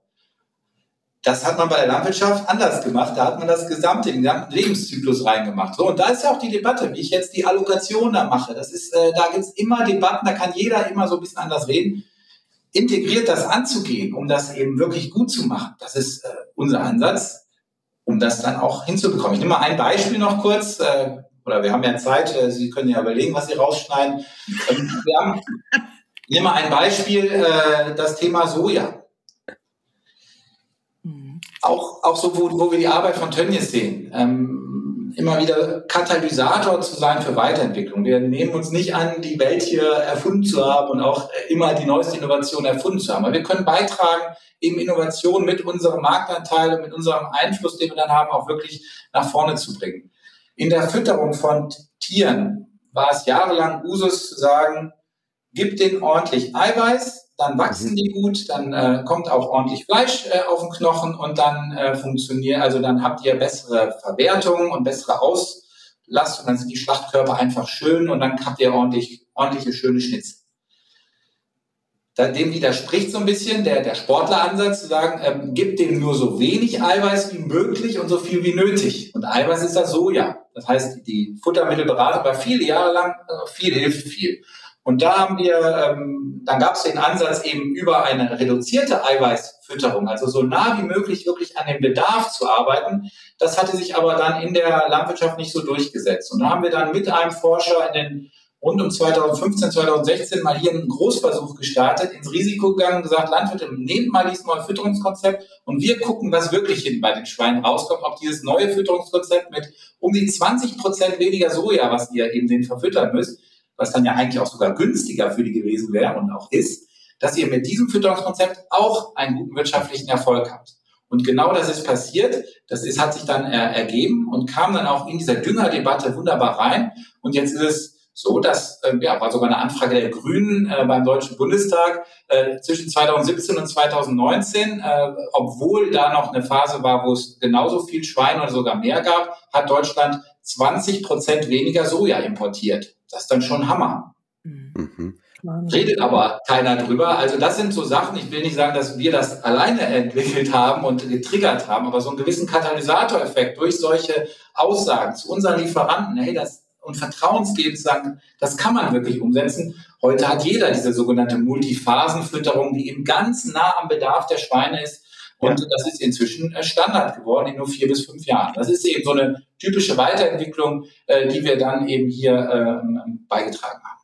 Das hat man bei der Landwirtschaft anders gemacht. Da hat man das gesamte, den gesamten Lebenszyklus reingemacht. So, und da ist ja auch die Debatte, wie ich jetzt die Allokation da mache. Das ist, äh, da gibt's immer Debatten, da kann jeder immer so ein bisschen anders reden. Integriert das anzugehen, um das eben wirklich gut zu machen, das ist äh, unser Ansatz, um das dann auch hinzubekommen. Ich nehme mal ein Beispiel noch kurz, äh, oder wir haben ja Zeit, äh, Sie können ja überlegen, was Sie rausschneiden. Ähm, wir haben, ich nehme mal ein Beispiel, äh, das Thema Soja auch, auch so, wo, wo wir die Arbeit von Tönnies sehen, ähm, immer wieder Katalysator zu sein für Weiterentwicklung. Wir nehmen uns nicht an, die Welt hier erfunden zu haben und auch immer die neueste Innovation erfunden zu haben. Aber wir können beitragen, eben Innovation mit unserem Marktanteil und mit unserem Einfluss, den wir dann haben, auch wirklich nach vorne zu bringen. In der Fütterung von Tieren war es jahrelang Usus zu sagen, gib denen ordentlich Eiweiß, dann wachsen mhm. die gut, dann äh, kommt auch ordentlich Fleisch äh, auf den Knochen und dann äh, funktioniert, also dann habt ihr bessere Verwertung und bessere Auslastung, dann sind die Schlachtkörper einfach schön und dann habt ihr ordentlich, ordentliche, schöne Schnitzel. Dem widerspricht so ein bisschen der, der Sportleransatz zu sagen, ähm, gibt dem nur so wenig Eiweiß wie möglich und so viel wie nötig. Und Eiweiß ist das Soja. Das heißt, die Futtermittelberatung war viele Jahre lang, äh, viel hilft viel. Und da haben wir, ähm, dann gab es den Ansatz eben über eine reduzierte Eiweißfütterung, also so nah wie möglich wirklich an dem Bedarf zu arbeiten. Das hatte sich aber dann in der Landwirtschaft nicht so durchgesetzt. Und da haben wir dann mit einem Forscher in den rund um 2015, 2016 mal hier einen Großversuch gestartet, ins Risiko gegangen, gesagt, Landwirte, nehmt mal dieses neue Fütterungskonzept und wir gucken, was wirklich hin bei den Schweinen rauskommt, ob dieses neue Fütterungskonzept mit um die 20 Prozent weniger Soja, was ihr eben den verfüttern müsst, was dann ja eigentlich auch sogar günstiger für die gewesen wäre und auch ist, dass ihr mit diesem Fütterungskonzept auch einen guten wirtschaftlichen Erfolg habt. Und genau das ist passiert. Das ist, hat sich dann äh, ergeben und kam dann auch in dieser Düngerdebatte wunderbar rein. Und jetzt ist es so, dass, äh, ja, war sogar eine Anfrage der Grünen äh, beim Deutschen Bundestag äh, zwischen 2017 und 2019, äh, obwohl da noch eine Phase war, wo es genauso viel Schwein oder sogar mehr gab, hat Deutschland 20 Prozent weniger Soja importiert. Das ist dann schon Hammer. Mhm. Redet aber keiner drüber. Also das sind so Sachen, ich will nicht sagen, dass wir das alleine entwickelt haben und getriggert haben, aber so einen gewissen Katalysatoreffekt durch solche Aussagen zu unseren Lieferanten, hey, das und vertrauensgebend sagen, das kann man wirklich umsetzen. Heute hat jeder diese sogenannte Multiphasenfütterung, die eben ganz nah am Bedarf der Schweine ist Und ja. das ist inzwischen äh, Standard geworden in nur vier bis fünf Jahren. Das ist eben so eine typische Weiterentwicklung, äh, die wir dann eben hier ähm, beigetragen haben.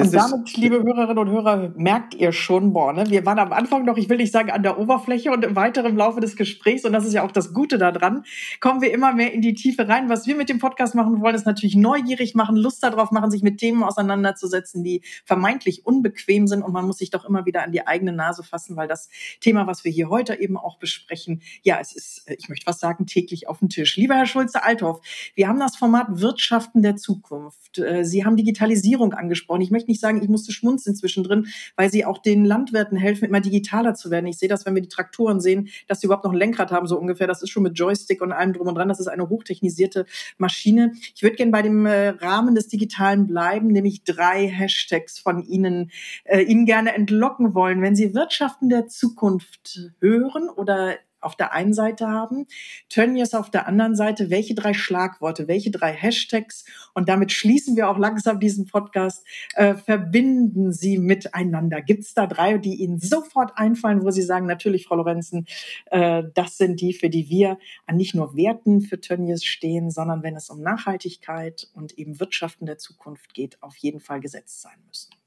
Und damit, liebe Hörerinnen und Hörer, merkt ihr schon, boah, ne? wir waren am Anfang noch, ich will nicht sagen an der Oberfläche und im weiteren Laufe des Gesprächs, und das ist ja auch das Gute daran, kommen wir immer mehr in die Tiefe rein. Was wir mit dem Podcast machen wollen, ist natürlich neugierig machen, Lust darauf machen, sich mit Themen auseinanderzusetzen, die vermeintlich unbequem sind und man muss sich doch immer wieder an die eigene Nase fassen, weil das Thema, was wir hier heute eben auch besprechen, ja, es ist, ich möchte was sagen, täglich auf dem Tisch. Lieber Herr Schulze-Althoff, wir haben das Format Wirtschaften der Zukunft. Äh, Sie haben Digitalisierung angesprochen. Ich möchte nicht sagen, ich musste schmunzeln zwischendrin, weil sie auch den Landwirten helfen, immer digitaler zu werden. Ich sehe das, wenn wir die Traktoren sehen, dass sie überhaupt noch ein Lenkrad haben, so ungefähr. Das ist schon mit Joystick und allem drum und dran. Das ist eine hochtechnisierte Maschine. Ich würde gerne bei dem äh, Rahmen des Digitalen bleiben, nämlich drei Hashtags von Ihnen, äh, Ihnen gerne entlocken wollen. Wenn Sie Wirtschaften der Zukunft hören oder auf der einen Seite haben, Tönnies auf der anderen Seite, welche drei Schlagworte, welche drei Hashtags und damit schließen wir auch langsam diesen Podcast, äh, verbinden Sie miteinander. Gibt es da drei, die Ihnen sofort einfallen, wo Sie sagen, natürlich, Frau Lorenzen, äh, das sind die, für die wir an nicht nur Werten für Tönnies stehen, sondern wenn es um Nachhaltigkeit und eben Wirtschaften der Zukunft geht, auf jeden Fall gesetzt sein müssen.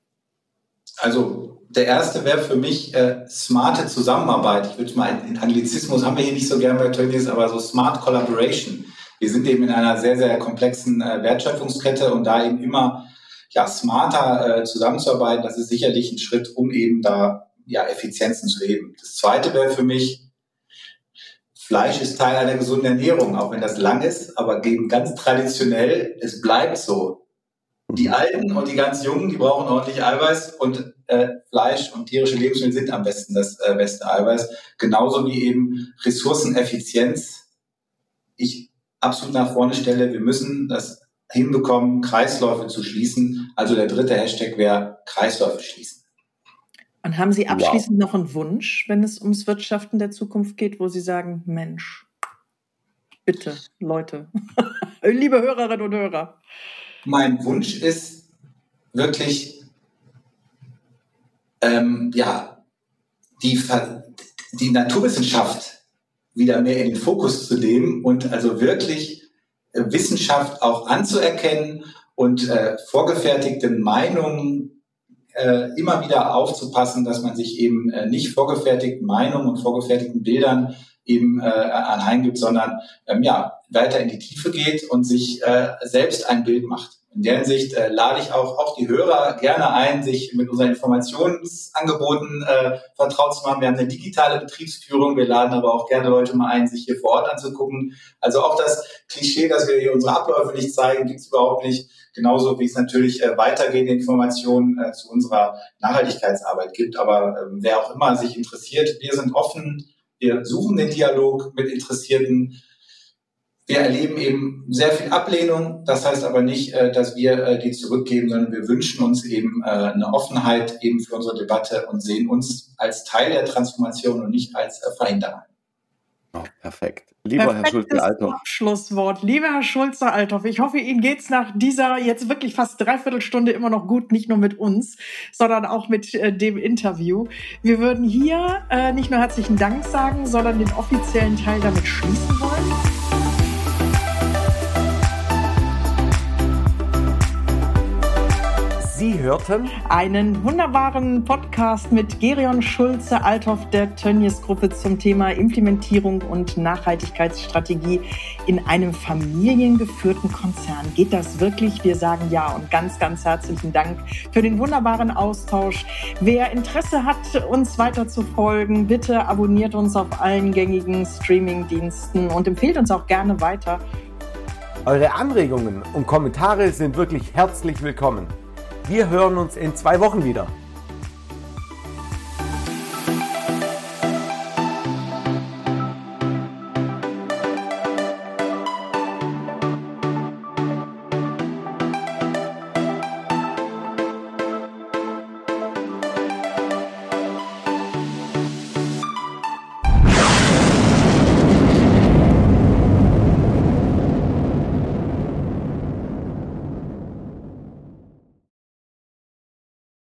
Also der erste wäre für mich äh, smarte Zusammenarbeit. Ich würde mal in Anglizismus haben wir hier nicht so gern bei Tönnies, aber so Smart Collaboration. Wir sind eben in einer sehr, sehr komplexen äh, Wertschöpfungskette und da eben immer ja, smarter äh, zusammenzuarbeiten, das ist sicherlich ein Schritt, um eben da ja, Effizienzen zu heben. Das zweite wäre für mich, Fleisch ist Teil einer gesunden Ernährung, auch wenn das lang ist, aber eben ganz traditionell, es bleibt so die Alten und die ganz Jungen, die brauchen ordentlich Eiweiß und äh, Fleisch und tierische Lebensmittel sind am besten das äh, beste Eiweiß. Genauso wie eben Ressourceneffizienz. Ich absolut nach vorne stelle, wir müssen das hinbekommen, Kreisläufe zu schließen. Also der dritte Hashtag wäre Kreisläufe schließen. Und haben Sie abschließend wow. noch einen Wunsch, wenn es ums Wirtschaften der Zukunft geht, wo Sie sagen, Mensch, bitte, Leute, liebe Hörerinnen und Hörer, mein Wunsch ist wirklich, ähm, ja, die, die Naturwissenschaft wieder mehr in den Fokus zu nehmen und also wirklich äh, Wissenschaft auch anzuerkennen und äh, vorgefertigten Meinungen äh, immer wieder aufzupassen, dass man sich eben äh, nicht vorgefertigten Meinungen und vorgefertigten Bildern eben äh, anheimgibt, sondern ähm, ja, weiter in die Tiefe geht und sich äh, selbst ein Bild macht. In der Hinsicht äh, lade ich auch, auch die Hörer gerne ein, sich mit unseren Informationsangeboten äh, vertraut zu machen. Wir haben eine digitale Betriebsführung. Wir laden aber auch gerne Leute mal ein, sich hier vor Ort anzugucken. Also auch das Klischee, dass wir hier unsere Abläufe nicht zeigen, gibt es überhaupt nicht. Genauso wie es natürlich äh, weitergehende Informationen äh, zu unserer Nachhaltigkeitsarbeit gibt. Aber äh, wer auch immer sich interessiert, wir sind offen. Wir suchen den Dialog mit Interessierten wir erleben eben sehr viel Ablehnung. Das heißt aber nicht, äh, dass wir äh, die zurückgeben, sondern wir wünschen uns eben äh, eine Offenheit eben für unsere Debatte und sehen uns als Teil der Transformation und nicht als Verhinderer. Oh, perfekt. Lieber Herr Schulze-Althoff. Abschlusswort. Lieber Herr Schulze-Althoff, ich hoffe, Ihnen geht es nach dieser jetzt wirklich fast Dreiviertelstunde immer noch gut, nicht nur mit uns, sondern auch mit äh, dem Interview. Wir würden hier äh, nicht nur herzlichen Dank sagen, sondern den offiziellen Teil damit schließen wollen. Hörten einen wunderbaren Podcast mit Gerion Schulze, Althoff der Tönnies Gruppe zum Thema Implementierung und Nachhaltigkeitsstrategie in einem familiengeführten Konzern. Geht das wirklich? Wir sagen ja und ganz, ganz herzlichen Dank für den wunderbaren Austausch. Wer Interesse hat, uns weiter zu folgen, bitte abonniert uns auf allen gängigen Streaming-Diensten und empfehlt uns auch gerne weiter. Eure Anregungen und Kommentare sind wirklich herzlich willkommen. Wir hören uns in zwei Wochen wieder.